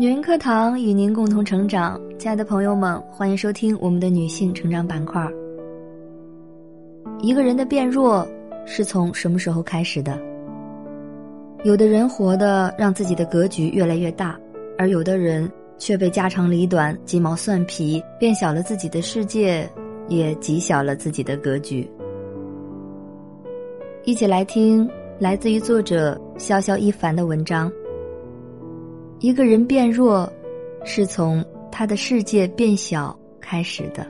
女人课堂与您共同成长，亲爱的朋友们，欢迎收听我们的女性成长板块。一个人的变弱是从什么时候开始的？有的人活的让自己的格局越来越大，而有的人却被家长里短、鸡毛蒜皮变小了自己的世界，也极小了自己的格局。一起来听来自于作者潇潇一凡的文章。一个人变弱，是从他的世界变小开始的。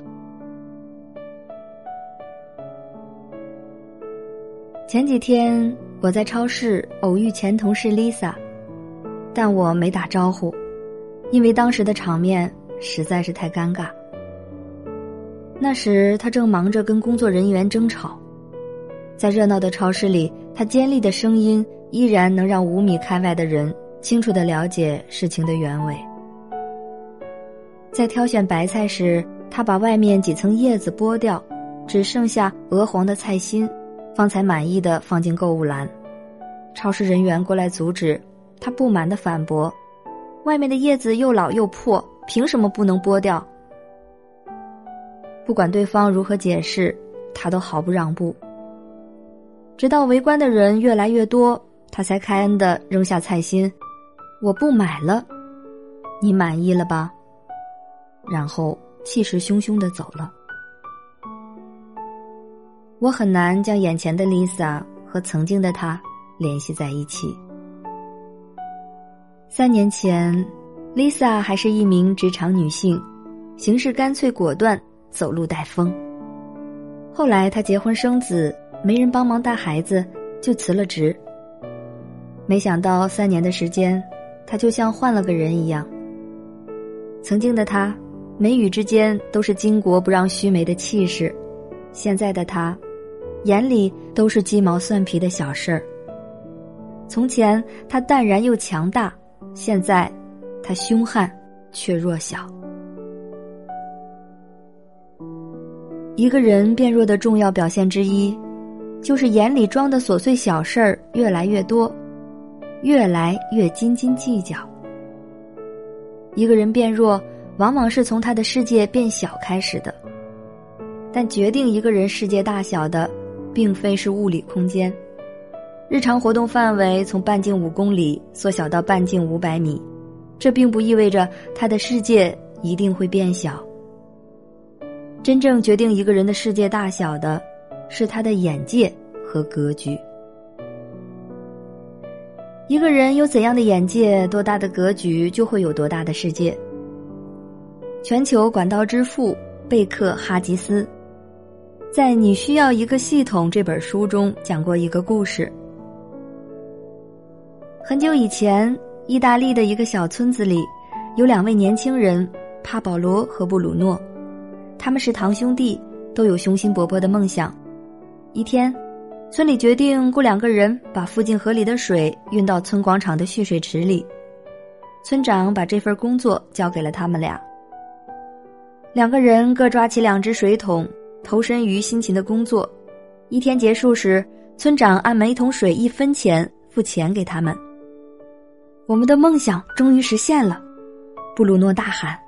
前几天我在超市偶遇前同事 Lisa，但我没打招呼，因为当时的场面实在是太尴尬。那时他正忙着跟工作人员争吵，在热闹的超市里，他尖利的声音依然能让五米开外的人。清楚的了解事情的原委。在挑选白菜时，他把外面几层叶子剥掉，只剩下鹅黄的菜心，方才满意的放进购物篮。超市人员过来阻止，他不满的反驳：“外面的叶子又老又破，凭什么不能剥掉？”不管对方如何解释，他都毫不让步。直到围观的人越来越多，他才开恩的扔下菜心。我不买了，你满意了吧？然后气势汹汹的走了。我很难将眼前的 Lisa 和曾经的她联系在一起。三年前，Lisa 还是一名职场女性，行事干脆果断，走路带风。后来她结婚生子，没人帮忙带孩子，就辞了职。没想到三年的时间。他就像换了个人一样。曾经的他，眉宇之间都是巾帼不让须眉的气势；现在的他，眼里都是鸡毛蒜皮的小事儿。从前他淡然又强大，现在他凶悍却弱小。一个人变弱的重要表现之一，就是眼里装的琐碎小事儿越来越多。越来越斤斤计较。一个人变弱，往往是从他的世界变小开始的。但决定一个人世界大小的，并非是物理空间。日常活动范围从半径五公里缩小到半径五百米，这并不意味着他的世界一定会变小。真正决定一个人的世界大小的，是他的眼界和格局。一个人有怎样的眼界，多大的格局，就会有多大的世界。全球管道之父贝克哈吉斯，在《你需要一个系统》这本书中讲过一个故事。很久以前，意大利的一个小村子里，有两位年轻人帕保罗和布鲁诺，他们是堂兄弟，都有雄心勃勃的梦想。一天。村里决定雇两个人把附近河里的水运到村广场的蓄水池里。村长把这份工作交给了他们俩。两个人各抓起两只水桶，投身于辛勤的工作。一天结束时，村长按每桶水一分钱付钱给他们。我们的梦想终于实现了，布鲁诺大喊。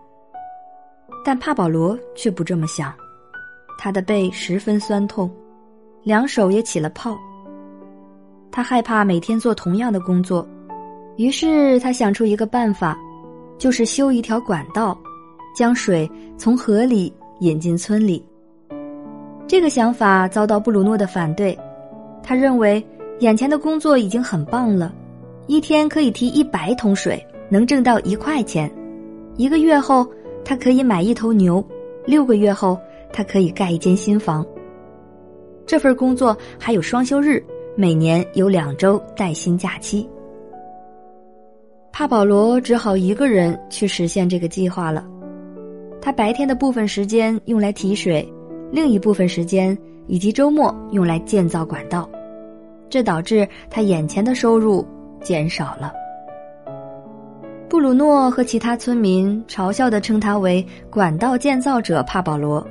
但帕保罗却不这么想，他的背十分酸痛。两手也起了泡。他害怕每天做同样的工作，于是他想出一个办法，就是修一条管道，将水从河里引进村里。这个想法遭到布鲁诺的反对，他认为眼前的工作已经很棒了，一天可以提一百桶水，能挣到一块钱，一个月后他可以买一头牛，六个月后他可以盖一间新房。这份工作还有双休日，每年有两周带薪假期。帕保罗只好一个人去实现这个计划了。他白天的部分时间用来提水，另一部分时间以及周末用来建造管道，这导致他眼前的收入减少了。布鲁诺和其他村民嘲笑的称他为“管道建造者帕保罗”，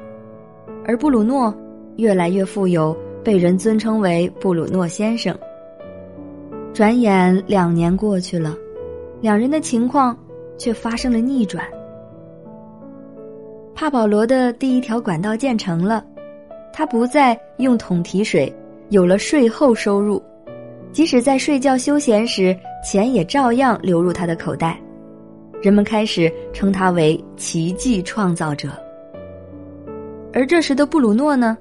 而布鲁诺。越来越富有，被人尊称为布鲁诺先生。转眼两年过去了，两人的情况却发生了逆转。帕保罗的第一条管道建成了，他不再用桶提水，有了税后收入，即使在睡觉休闲时，钱也照样流入他的口袋。人们开始称他为奇迹创造者。而这时的布鲁诺呢，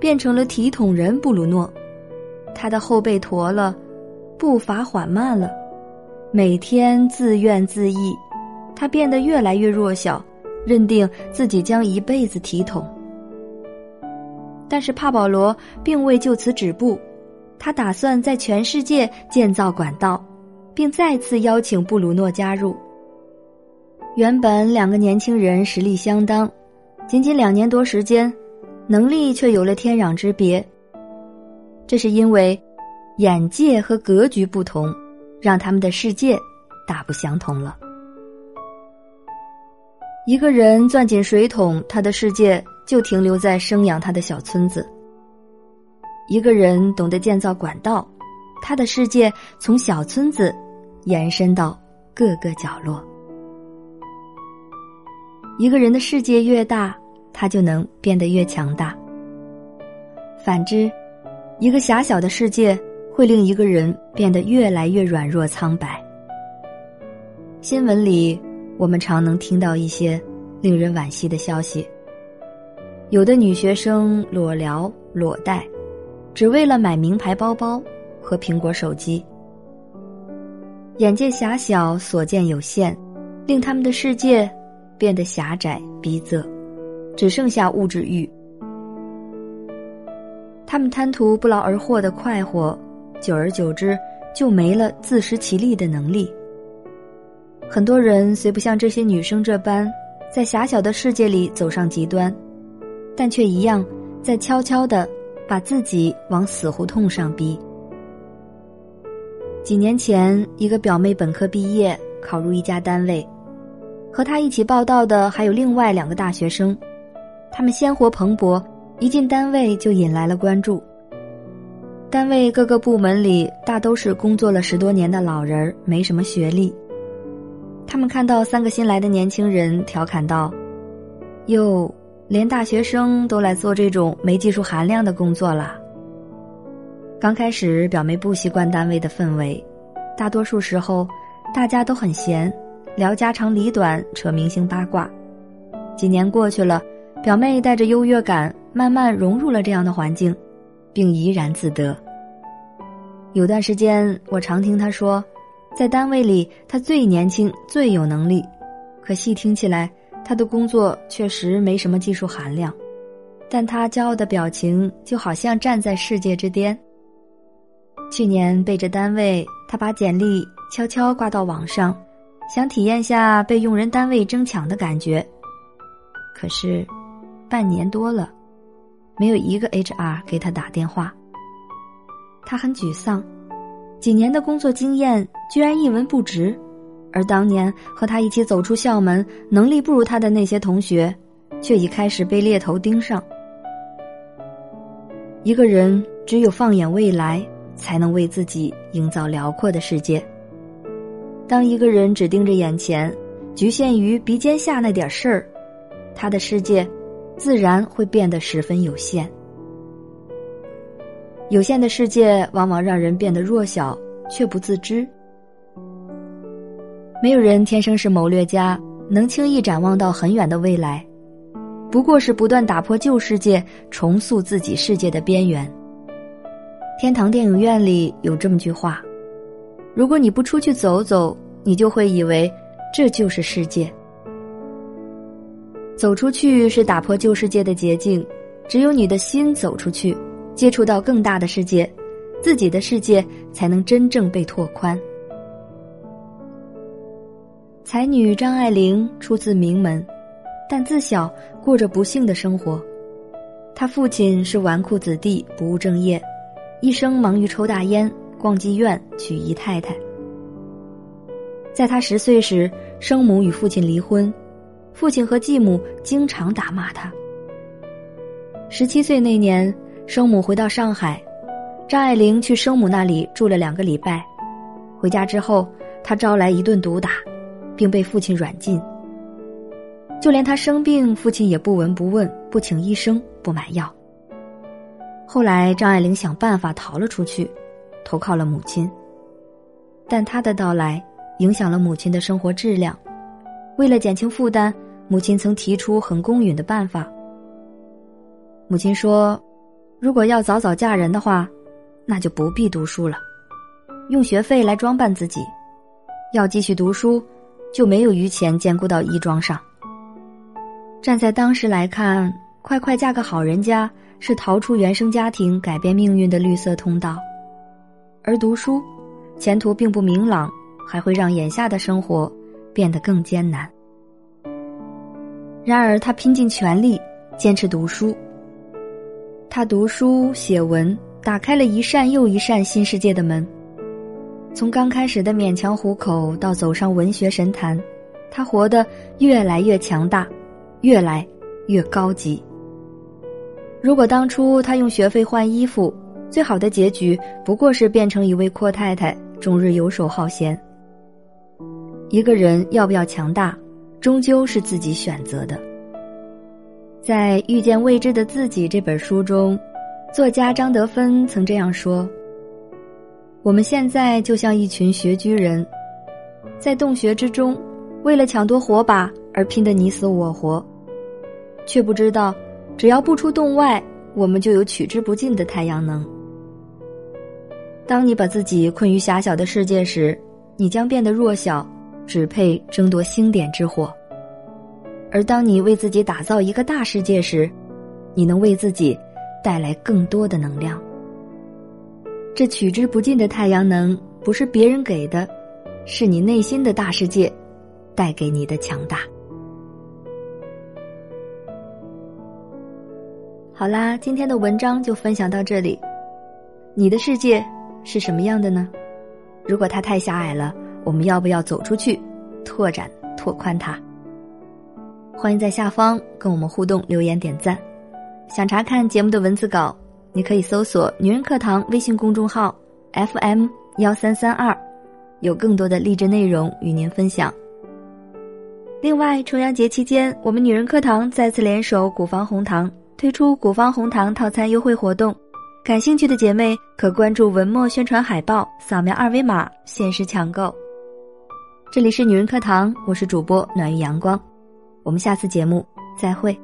变成了体统人布鲁诺，他的后背驼了，步伐缓慢了，每天自怨自艾，他变得越来越弱小。认定自己将一辈子体统，但是帕保罗并未就此止步，他打算在全世界建造管道，并再次邀请布鲁诺加入。原本两个年轻人实力相当，仅仅两年多时间，能力却有了天壤之别。这是因为眼界和格局不同，让他们的世界大不相同了。一个人攥紧水桶，他的世界就停留在生养他的小村子。一个人懂得建造管道，他的世界从小村子延伸到各个角落。一个人的世界越大，他就能变得越强大。反之，一个狭小的世界会令一个人变得越来越软弱苍白。新闻里。我们常能听到一些令人惋惜的消息：有的女学生裸聊裸贷，只为了买名牌包包和苹果手机。眼界狭小，所见有限，令他们的世界变得狭窄逼仄，只剩下物质欲。他们贪图不劳而获的快活，久而久之就没了自食其力的能力。很多人虽不像这些女生这般，在狭小的世界里走上极端，但却一样在悄悄的把自己往死胡同上逼。几年前，一个表妹本科毕业，考入一家单位，和她一起报道的还有另外两个大学生，他们鲜活蓬勃，一进单位就引来了关注。单位各个部门里大都是工作了十多年的老人，没什么学历。他们看到三个新来的年轻人，调侃道：“哟，连大学生都来做这种没技术含量的工作了。”刚开始，表妹不习惯单位的氛围，大多数时候大家都很闲，聊家长里短，扯明星八卦。几年过去了，表妹带着优越感，慢慢融入了这样的环境，并怡然自得。有段时间，我常听她说。在单位里，她最年轻、最有能力，可细听起来，她的工作确实没什么技术含量。但她骄傲的表情就好像站在世界之巅。去年背着单位，她把简历悄悄挂到网上，想体验下被用人单位争抢的感觉。可是，半年多了，没有一个 HR 给他打电话。他很沮丧。几年的工作经验居然一文不值，而当年和他一起走出校门、能力不如他的那些同学，却已开始被猎头盯上。一个人只有放眼未来，才能为自己营造辽阔的世界。当一个人只盯着眼前，局限于鼻尖下那点事儿，他的世界自然会变得十分有限。有限的世界往往让人变得弱小，却不自知。没有人天生是谋略家，能轻易展望到很远的未来，不过是不断打破旧世界，重塑自己世界的边缘。天堂电影院里有这么句话：“如果你不出去走走，你就会以为这就是世界。走出去是打破旧世界的捷径，只有你的心走出去。”接触到更大的世界，自己的世界才能真正被拓宽。才女张爱玲出自名门，但自小过着不幸的生活。她父亲是纨绔子弟，不务正业，一生忙于抽大烟、逛妓院、娶姨太太。在她十岁时，生母与父亲离婚，父亲和继母经常打骂他。十七岁那年。生母回到上海，张爱玲去生母那里住了两个礼拜。回家之后，她招来一顿毒打，并被父亲软禁。就连她生病，父亲也不闻不问，不请医生，不买药。后来，张爱玲想办法逃了出去，投靠了母亲。但她的到来影响了母亲的生活质量。为了减轻负担，母亲曾提出很公允的办法。母亲说：“如果要早早嫁人的话，那就不必读书了，用学费来装扮自己；要继续读书，就没有余钱兼顾到衣装上。”站在当时来看，快快嫁个好人家。是逃出原生家庭、改变命运的绿色通道，而读书，前途并不明朗，还会让眼下的生活变得更艰难。然而，他拼尽全力坚持读书。他读书写文，打开了一扇又一扇新世界的门。从刚开始的勉强糊口，到走上文学神坛，他活得越来越强大，越来越高级。如果当初他用学费换衣服，最好的结局不过是变成一位阔太太，终日游手好闲。一个人要不要强大，终究是自己选择的。在《遇见未知的自己》这本书中，作家张德芬曾这样说：“我们现在就像一群穴居人，在洞穴之中，为了抢夺火把而拼得你死我活，却不知道。”只要不出洞外，我们就有取之不尽的太阳能。当你把自己困于狭小的世界时，你将变得弱小，只配争夺星点之火；而当你为自己打造一个大世界时，你能为自己带来更多的能量。这取之不尽的太阳能，不是别人给的，是你内心的大世界带给你的强大。好啦，今天的文章就分享到这里。你的世界是什么样的呢？如果它太狭隘了，我们要不要走出去，拓展、拓宽它？欢迎在下方跟我们互动、留言、点赞。想查看节目的文字稿，你可以搜索“女人课堂”微信公众号 FM 幺三三二，有更多的励志内容与您分享。另外，重阳节期间，我们女人课堂再次联手古方红糖。推出古方红糖套餐优惠活动，感兴趣的姐妹可关注文末宣传海报，扫描二维码限时抢购。这里是女人课堂，我是主播暖玉阳光，我们下次节目再会。